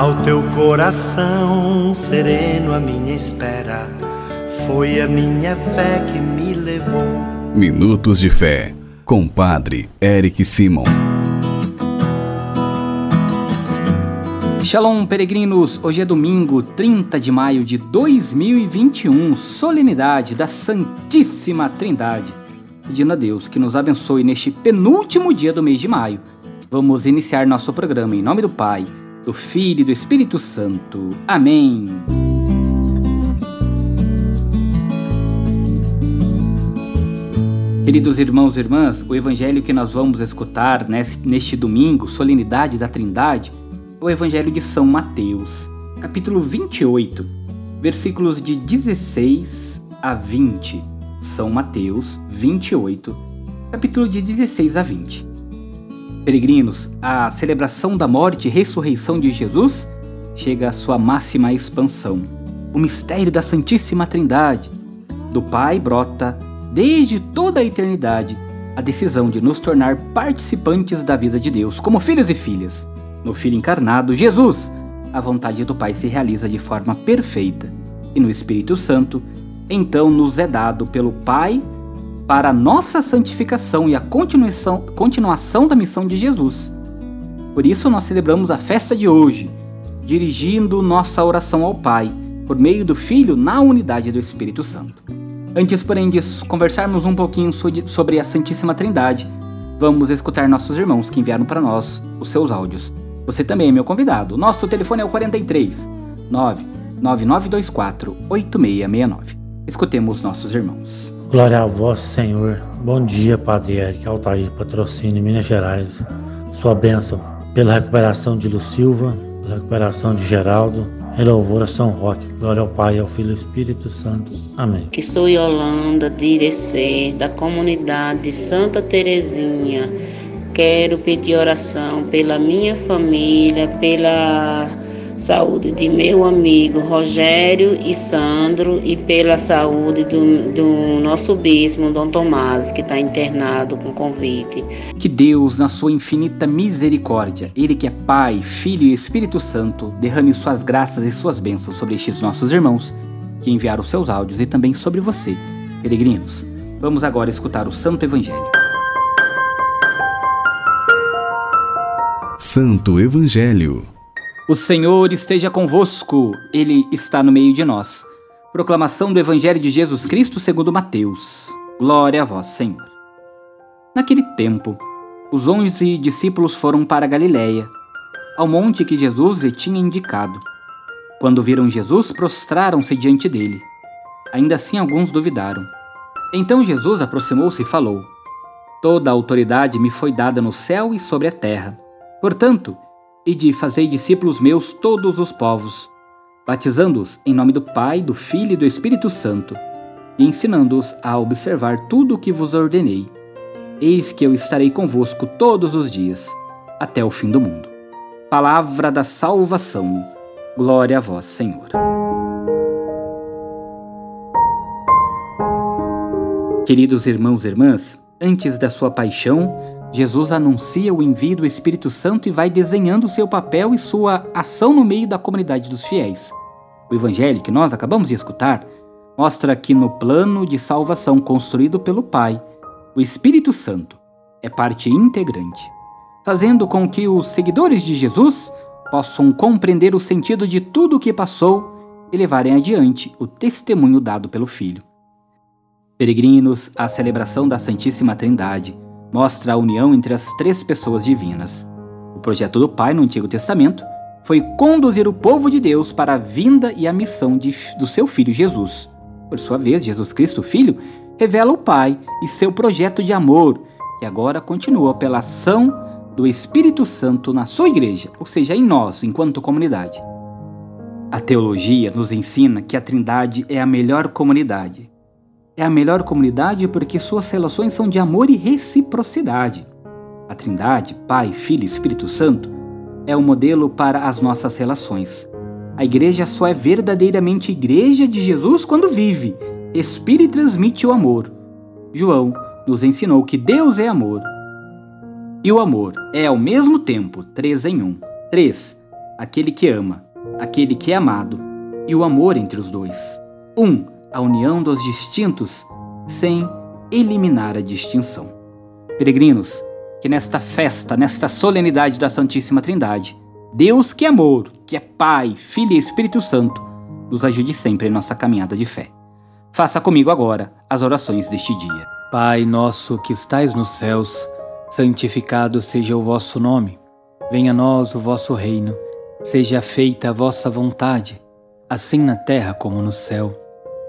Ao teu coração sereno, a minha espera foi a minha fé que me levou. Minutos de Fé, com Padre Eric Simon. Shalom, peregrinos! Hoje é domingo, 30 de maio de 2021, solenidade da Santíssima Trindade. Pedindo a Deus que nos abençoe neste penúltimo dia do mês de maio. Vamos iniciar nosso programa em nome do Pai, do Filho e do Espírito Santo. Amém. Queridos irmãos e irmãs, o evangelho que nós vamos escutar neste domingo, solenidade da Trindade, é o evangelho de São Mateus, capítulo 28, versículos de 16 a 20. São Mateus 28, capítulo de 16 a 20. Peregrinos, a celebração da morte e ressurreição de Jesus chega à sua máxima expansão. O mistério da Santíssima Trindade. Do Pai brota, desde toda a eternidade, a decisão de nos tornar participantes da vida de Deus, como filhos e filhas. No Filho encarnado, Jesus, a vontade do Pai se realiza de forma perfeita. E no Espírito Santo, então nos é dado pelo Pai para a nossa santificação e a continuação, continuação da missão de Jesus. Por isso, nós celebramos a festa de hoje, dirigindo nossa oração ao Pai, por meio do Filho na unidade do Espírito Santo. Antes, porém, de conversarmos um pouquinho sobre a Santíssima Trindade, vamos escutar nossos irmãos que enviaram para nós os seus áudios. Você também é meu convidado. Nosso telefone é o 43 99924 8669. Escutemos nossos irmãos. Glória a vós, Senhor. Bom dia, Padre Eric Altair, patrocínio Minas Gerais. Sua bênção pela recuperação de Lu Silva, pela recuperação de Geraldo, em louvor a São Roque. Glória ao Pai, ao Filho e ao Espírito Santo. Amém. Que sou Yolanda de Irecê, da comunidade de Santa Terezinha. Quero pedir oração pela minha família, pela saúde de meu amigo Rogério e Sandro e pela saúde do, do nosso bispo, Dom Tomás, que está internado com Covid. Que Deus, na sua infinita misericórdia, Ele que é Pai, Filho e Espírito Santo, derrame suas graças e suas bênçãos sobre estes nossos irmãos que enviaram seus áudios e também sobre você, peregrinos. Vamos agora escutar o Santo Evangelho. Santo Evangelho o Senhor esteja convosco, Ele está no meio de nós. Proclamação do Evangelho de Jesus Cristo segundo Mateus. Glória a vós, Senhor. Naquele tempo, os onze discípulos foram para Galiléia, ao monte que Jesus lhe tinha indicado. Quando viram Jesus, prostraram-se diante dele. Ainda assim, alguns duvidaram. Então Jesus aproximou-se e falou: Toda a autoridade me foi dada no céu e sobre a terra. Portanto, e de fazei discípulos meus todos os povos, batizando-os em nome do Pai, do Filho e do Espírito Santo, e ensinando-os a observar tudo o que vos ordenei. Eis que eu estarei convosco todos os dias, até o fim do mundo. Palavra da salvação. Glória a vós, Senhor. Queridos irmãos e irmãs, antes da sua paixão, Jesus anuncia o envio do Espírito Santo e vai desenhando seu papel e sua ação no meio da comunidade dos fiéis. O evangelho que nós acabamos de escutar mostra que no plano de salvação construído pelo Pai, o Espírito Santo é parte integrante, fazendo com que os seguidores de Jesus possam compreender o sentido de tudo o que passou e levarem adiante o testemunho dado pelo Filho. Peregrinos, a celebração da Santíssima Trindade mostra a união entre as três pessoas divinas. O projeto do Pai no Antigo Testamento foi conduzir o povo de Deus para a vinda e a missão de, do seu Filho Jesus. Por sua vez, Jesus Cristo, Filho, revela o Pai e seu projeto de amor, que agora continua pela ação do Espírito Santo na sua igreja, ou seja, em nós, enquanto comunidade. A teologia nos ensina que a Trindade é a melhor comunidade, é a melhor comunidade porque suas relações são de amor e reciprocidade. A Trindade, Pai, Filho e Espírito Santo, é o modelo para as nossas relações. A igreja só é verdadeiramente igreja de Jesus quando vive, expira e transmite o amor. João nos ensinou que Deus é amor. E o amor é ao mesmo tempo três em um. Três, aquele que ama, aquele que é amado, e o amor entre os dois. Um, a união dos distintos, sem eliminar a distinção. Peregrinos, que nesta festa, nesta solenidade da Santíssima Trindade, Deus que é amor, que é Pai, Filho e Espírito Santo, nos ajude sempre em nossa caminhada de fé. Faça comigo agora as orações deste dia. Pai nosso que estais nos céus, santificado seja o vosso nome. Venha a nós o vosso reino. Seja feita a vossa vontade, assim na terra como no céu.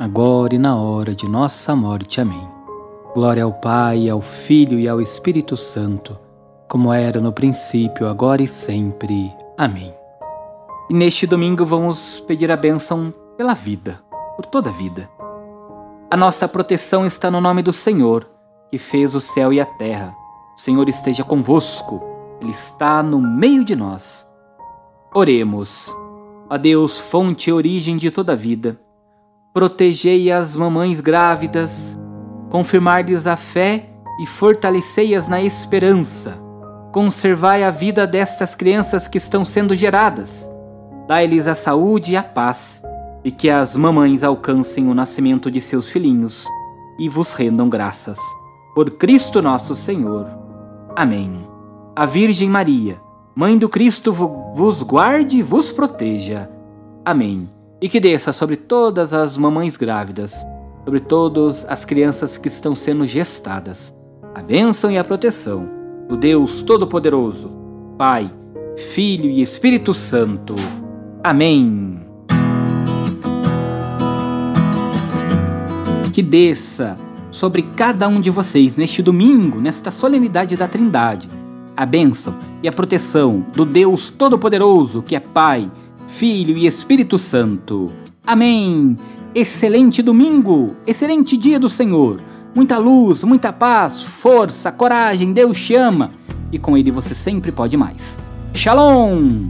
agora e na hora de nossa morte. Amém. Glória ao Pai, ao Filho e ao Espírito Santo, como era no princípio, agora e sempre. Amém. E neste domingo vamos pedir a bênção pela vida, por toda a vida. A nossa proteção está no nome do Senhor, que fez o céu e a terra. O Senhor esteja convosco, Ele está no meio de nós. Oremos. A Deus, fonte e origem de toda a vida, protegei as mamães grávidas, confirmar-lhes a fé e fortalecei-as na esperança. Conservai a vida destas crianças que estão sendo geradas. Dai-lhes a saúde e a paz, e que as mamães alcancem o nascimento de seus filhinhos e vos rendam graças. Por Cristo nosso Senhor. Amém. A Virgem Maria, Mãe do Cristo vos guarde e vos proteja. Amém. E que desça sobre todas as mamães grávidas, sobre todas as crianças que estão sendo gestadas, a bênção e a proteção do Deus Todo-Poderoso, Pai, Filho e Espírito Santo. Amém. Que desça sobre cada um de vocês neste domingo, nesta solenidade da Trindade, a bênção e a proteção do Deus Todo-Poderoso, que é Pai, Filho e Espírito Santo. Amém! Excelente domingo, excelente dia do Senhor. Muita luz, muita paz, força, coragem, Deus te ama e com Ele você sempre pode mais. Shalom!